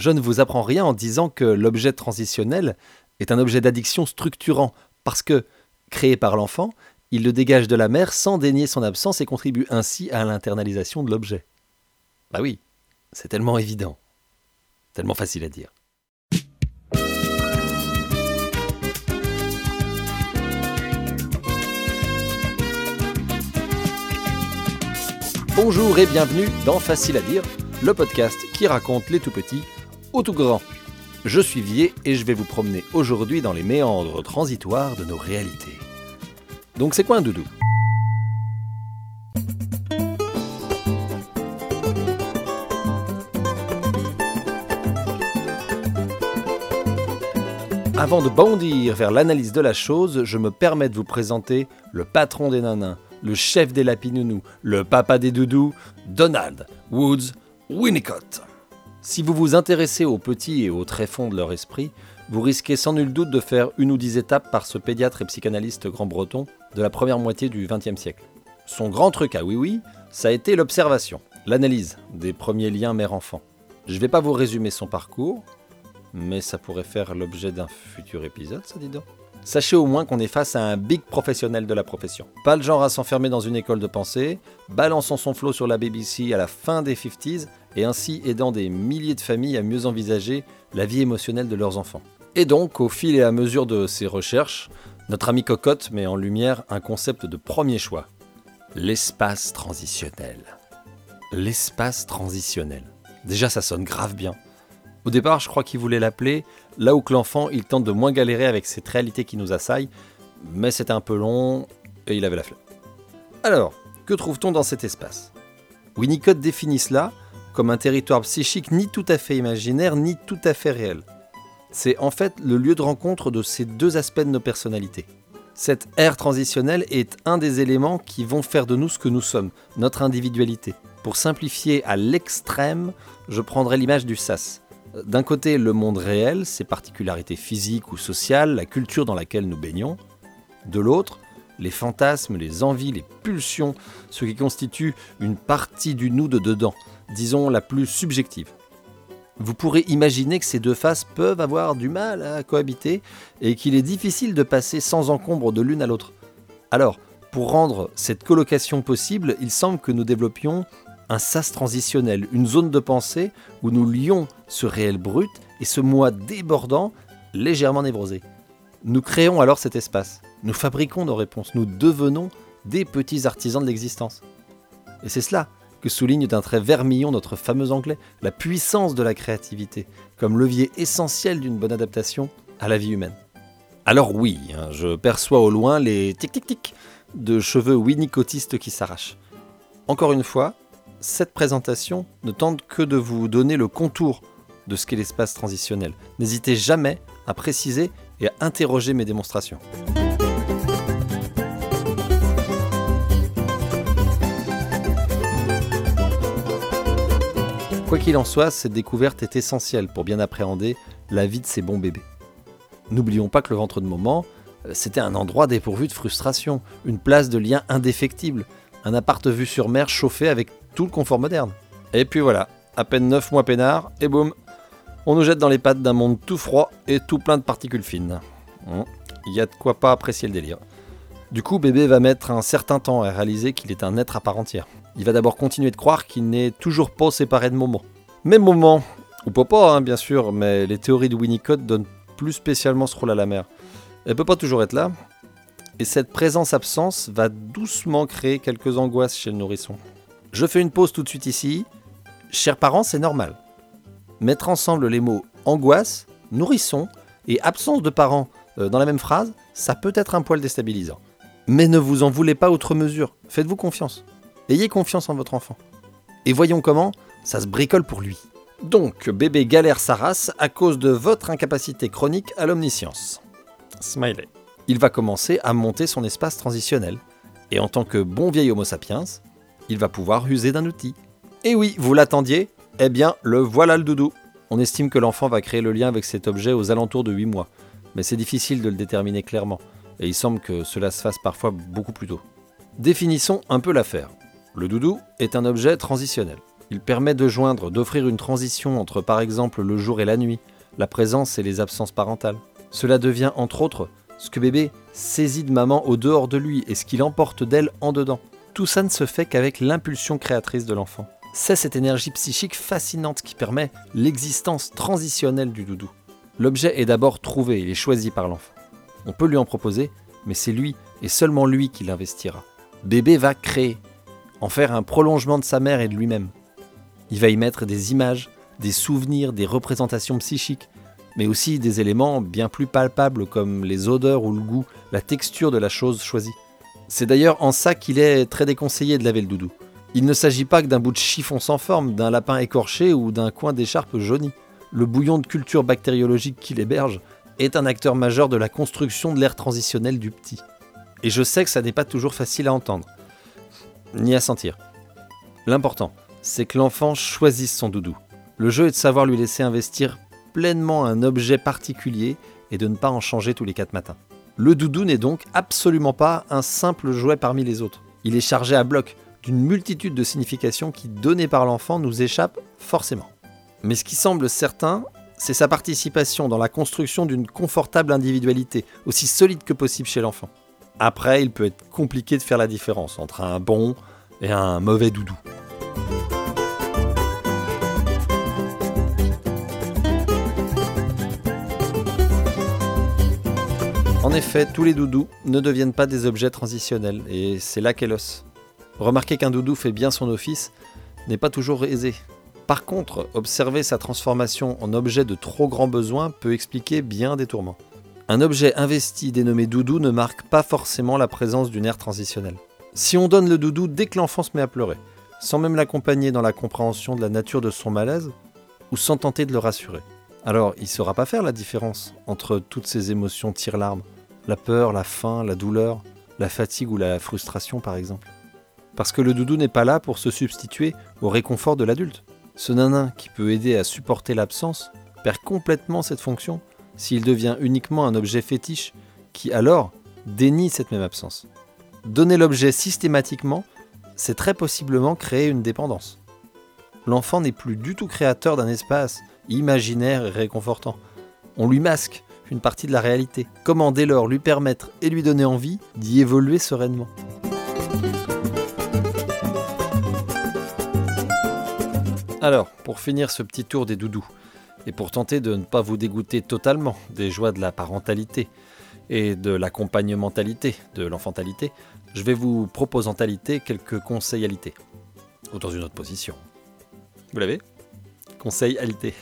Je ne vous apprends rien en disant que l'objet transitionnel est un objet d'addiction structurant, parce que, créé par l'enfant, il le dégage de la mère sans dénier son absence et contribue ainsi à l'internalisation de l'objet. Bah oui, c'est tellement évident, tellement facile à dire. Bonjour et bienvenue dans Facile à dire, le podcast qui raconte les tout petits aux tout grands. Je suis Vier et je vais vous promener aujourd'hui dans les méandres transitoires de nos réalités. Donc c'est quoi un doudou? Avant de bondir vers l'analyse de la chose, je me permets de vous présenter le patron des nanins, le chef des lapinounous, le papa des doudous, Donald Woods Winnicott. Si vous vous intéressez aux petits et aux tréfonds de leur esprit, vous risquez sans nul doute de faire une ou dix étapes par ce pédiatre et psychanalyste grand-breton de la première moitié du XXe siècle. Son grand truc à oui oui, ça a été l'observation, l'analyse des premiers liens mère-enfant. Je ne vais pas vous résumer son parcours, mais ça pourrait faire l'objet d'un futur épisode, ça dit donc. Sachez au moins qu'on est face à un big professionnel de la profession. Pas le genre à s'enfermer dans une école de pensée, balançant son flot sur la BBC à la fin des 50s et ainsi aidant des milliers de familles à mieux envisager la vie émotionnelle de leurs enfants. Et donc, au fil et à mesure de ses recherches, notre ami Cocotte met en lumière un concept de premier choix l'espace transitionnel. L'espace transitionnel. Déjà, ça sonne grave bien. Au départ, je crois qu'il voulait l'appeler là où que l'enfant il tente de moins galérer avec cette réalité qui nous assaille, mais c'était un peu long et il avait la flemme. Alors, que trouve-t-on dans cet espace? Winnicott définit cela comme un territoire psychique ni tout à fait imaginaire ni tout à fait réel. C'est en fait le lieu de rencontre de ces deux aspects de nos personnalités. Cette ère transitionnelle est un des éléments qui vont faire de nous ce que nous sommes, notre individualité. Pour simplifier à l'extrême, je prendrai l'image du sas. D'un côté, le monde réel, ses particularités physiques ou sociales, la culture dans laquelle nous baignons. De l'autre, les fantasmes, les envies, les pulsions, ce qui constitue une partie du nous de dedans, disons la plus subjective. Vous pourrez imaginer que ces deux faces peuvent avoir du mal à cohabiter et qu'il est difficile de passer sans encombre de l'une à l'autre. Alors, pour rendre cette colocation possible, il semble que nous développions un sas transitionnel, une zone de pensée où nous lions ce réel brut et ce moi débordant, légèrement névrosé. Nous créons alors cet espace, nous fabriquons nos réponses, nous devenons des petits artisans de l'existence. Et c'est cela que souligne d'un trait vermillon notre fameux anglais, la puissance de la créativité, comme levier essentiel d'une bonne adaptation à la vie humaine. Alors oui, hein, je perçois au loin les tic-tic-tic de cheveux winnicottistes qui s'arrachent. Encore une fois, cette présentation ne tente que de vous donner le contour de ce qu'est l'espace transitionnel. N'hésitez jamais à préciser et à interroger mes démonstrations. Quoi qu'il en soit, cette découverte est essentielle pour bien appréhender la vie de ces bons bébés. N'oublions pas que le ventre de moment, euh, c'était un endroit dépourvu de frustration, une place de lien indéfectible, un appart vue sur mer chauffé avec tout le confort moderne. Et puis voilà, à peine 9 mois peinard, et boum, on nous jette dans les pattes d'un monde tout froid et tout plein de particules fines. Hum, il y a de quoi pas apprécier le délire. Du coup, bébé va mettre un certain temps à réaliser qu'il est un être à part entière. Il va d'abord continuer de croire qu'il n'est toujours pas séparé de Momo. Mais Momo, ou papa hein, bien sûr, mais les théories de Winnicott donnent plus spécialement ce rôle à la mère. Elle peut pas toujours être là, et cette présence-absence va doucement créer quelques angoisses chez le nourrisson. Je fais une pause tout de suite ici. Chers parents, c'est normal. Mettre ensemble les mots angoisse, nourrisson et absence de parents euh, dans la même phrase, ça peut être un poil déstabilisant. Mais ne vous en voulez pas outre mesure. Faites-vous confiance. Ayez confiance en votre enfant. Et voyons comment ça se bricole pour lui. Donc, bébé galère sa race à cause de votre incapacité chronique à l'omniscience. Smiley. Il va commencer à monter son espace transitionnel. Et en tant que bon vieil Homo sapiens, il va pouvoir user d'un outil. Et oui, vous l'attendiez? Eh bien, le voilà le doudou. On estime que l'enfant va créer le lien avec cet objet aux alentours de 8 mois, mais c'est difficile de le déterminer clairement, et il semble que cela se fasse parfois beaucoup plus tôt. Définissons un peu l'affaire. Le doudou est un objet transitionnel. Il permet de joindre, d'offrir une transition entre par exemple le jour et la nuit, la présence et les absences parentales. Cela devient entre autres ce que bébé saisit de maman au dehors de lui et ce qu'il emporte d'elle en dedans. Tout ça ne se fait qu'avec l'impulsion créatrice de l'enfant. C'est cette énergie psychique fascinante qui permet l'existence transitionnelle du doudou. L'objet est d'abord trouvé, est choisi par l'enfant. On peut lui en proposer, mais c'est lui et seulement lui qui l'investira. Bébé va créer, en faire un prolongement de sa mère et de lui-même. Il va y mettre des images, des souvenirs, des représentations psychiques, mais aussi des éléments bien plus palpables comme les odeurs ou le goût, la texture de la chose choisie. C'est d'ailleurs en ça qu'il est très déconseillé de laver le doudou. Il ne s'agit pas que d'un bout de chiffon sans forme, d'un lapin écorché ou d'un coin d'écharpe jauni. Le bouillon de culture bactériologique qu'il héberge est un acteur majeur de la construction de l'ère transitionnelle du petit. Et je sais que ça n'est pas toujours facile à entendre, ni à sentir. L'important, c'est que l'enfant choisisse son doudou. Le jeu est de savoir lui laisser investir pleinement un objet particulier et de ne pas en changer tous les quatre matins. Le doudou n'est donc absolument pas un simple jouet parmi les autres. Il est chargé à bloc d'une multitude de significations qui, données par l'enfant, nous échappent forcément. Mais ce qui semble certain, c'est sa participation dans la construction d'une confortable individualité, aussi solide que possible chez l'enfant. Après, il peut être compliqué de faire la différence entre un bon et un mauvais doudou. En effet, tous les doudous ne deviennent pas des objets transitionnels, et c'est là qu'est l'os. Remarquer qu'un doudou fait bien son office n'est pas toujours aisé. Par contre, observer sa transformation en objet de trop grand besoin peut expliquer bien des tourments. Un objet investi dénommé doudou ne marque pas forcément la présence d'une ère transitionnelle. Si on donne le doudou dès que l'enfant se met à pleurer, sans même l'accompagner dans la compréhension de la nature de son malaise, ou sans tenter de le rassurer, alors il ne saura pas faire la différence entre toutes ces émotions tire-larmes, la peur, la faim, la douleur, la fatigue ou la frustration par exemple. Parce que le doudou n'est pas là pour se substituer au réconfort de l'adulte. Ce nanin qui peut aider à supporter l'absence perd complètement cette fonction s'il devient uniquement un objet fétiche qui alors dénie cette même absence. Donner l'objet systématiquement, c'est très possiblement créer une dépendance. L'enfant n'est plus du tout créateur d'un espace imaginaire et réconfortant. On lui masque une partie de la réalité. Comment dès lors lui permettre et lui donner envie d'y évoluer sereinement Alors, pour finir ce petit tour des doudous, et pour tenter de ne pas vous dégoûter totalement des joies de la parentalité et de l'accompagnementalité de l'enfantalité, je vais vous proposer en talité quelques conseillalités. Ou dans une autre position. Vous l'avez? Conseillalité.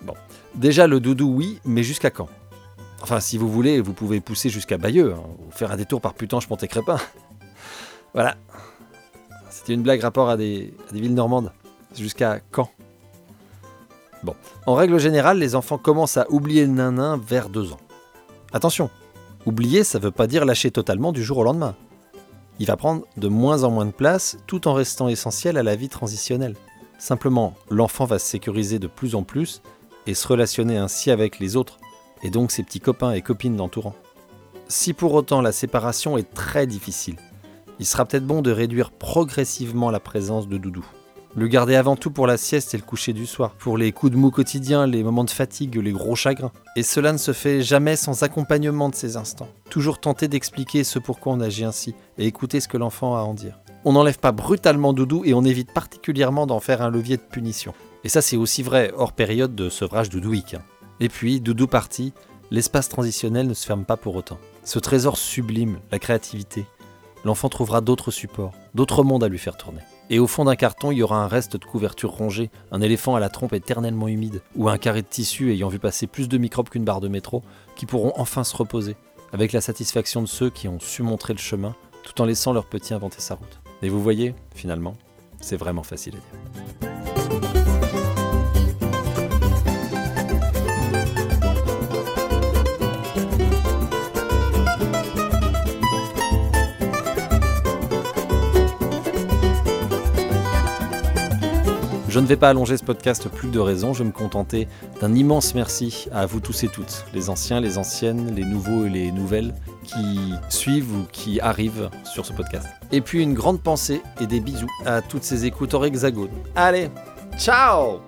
Bon. Déjà le doudou, oui, mais jusqu'à quand? Enfin, si vous voulez, vous pouvez pousser jusqu'à Bayeux, hein, ou faire un détour par Putange, Pont et Crépin. voilà. C'était une blague rapport à des villes normandes. Jusqu'à quand? Bon, en règle générale, les enfants commencent à oublier le nanin vers deux ans. Attention, oublier, ça ne veut pas dire lâcher totalement du jour au lendemain. Il va prendre de moins en moins de place tout en restant essentiel à la vie transitionnelle. Simplement, l'enfant va se sécuriser de plus en plus et se relationner ainsi avec les autres, et donc ses petits copains et copines l'entourant. Si pour autant la séparation est très difficile, il sera peut-être bon de réduire progressivement la présence de Doudou. Le garder avant tout pour la sieste et le coucher du soir, pour les coups de mou quotidiens, les moments de fatigue, les gros chagrins. Et cela ne se fait jamais sans accompagnement de ces instants. Toujours tenter d'expliquer ce pourquoi on agit ainsi et écouter ce que l'enfant a à en dire. On n'enlève pas brutalement Doudou et on évite particulièrement d'en faire un levier de punition. Et ça c'est aussi vrai hors période de sevrage doudouique. Hein. Et puis, Doudou parti, l'espace transitionnel ne se ferme pas pour autant. Ce trésor sublime, la créativité, l'enfant trouvera d'autres supports, d'autres mondes à lui faire tourner. Et au fond d'un carton, il y aura un reste de couverture rongée, un éléphant à la trompe éternellement humide, ou un carré de tissu ayant vu passer plus de microbes qu'une barre de métro, qui pourront enfin se reposer, avec la satisfaction de ceux qui ont su montrer le chemin, tout en laissant leur petit inventer sa route. Et vous voyez, finalement, c'est vraiment facile à dire. Je ne vais pas allonger ce podcast plus de raison, je vais me contenter d'un immense merci à vous tous et toutes, les anciens, les anciennes, les nouveaux et les nouvelles qui suivent ou qui arrivent sur ce podcast. Et puis une grande pensée et des bisous à toutes ces écoutes hors hexagone. Allez, ciao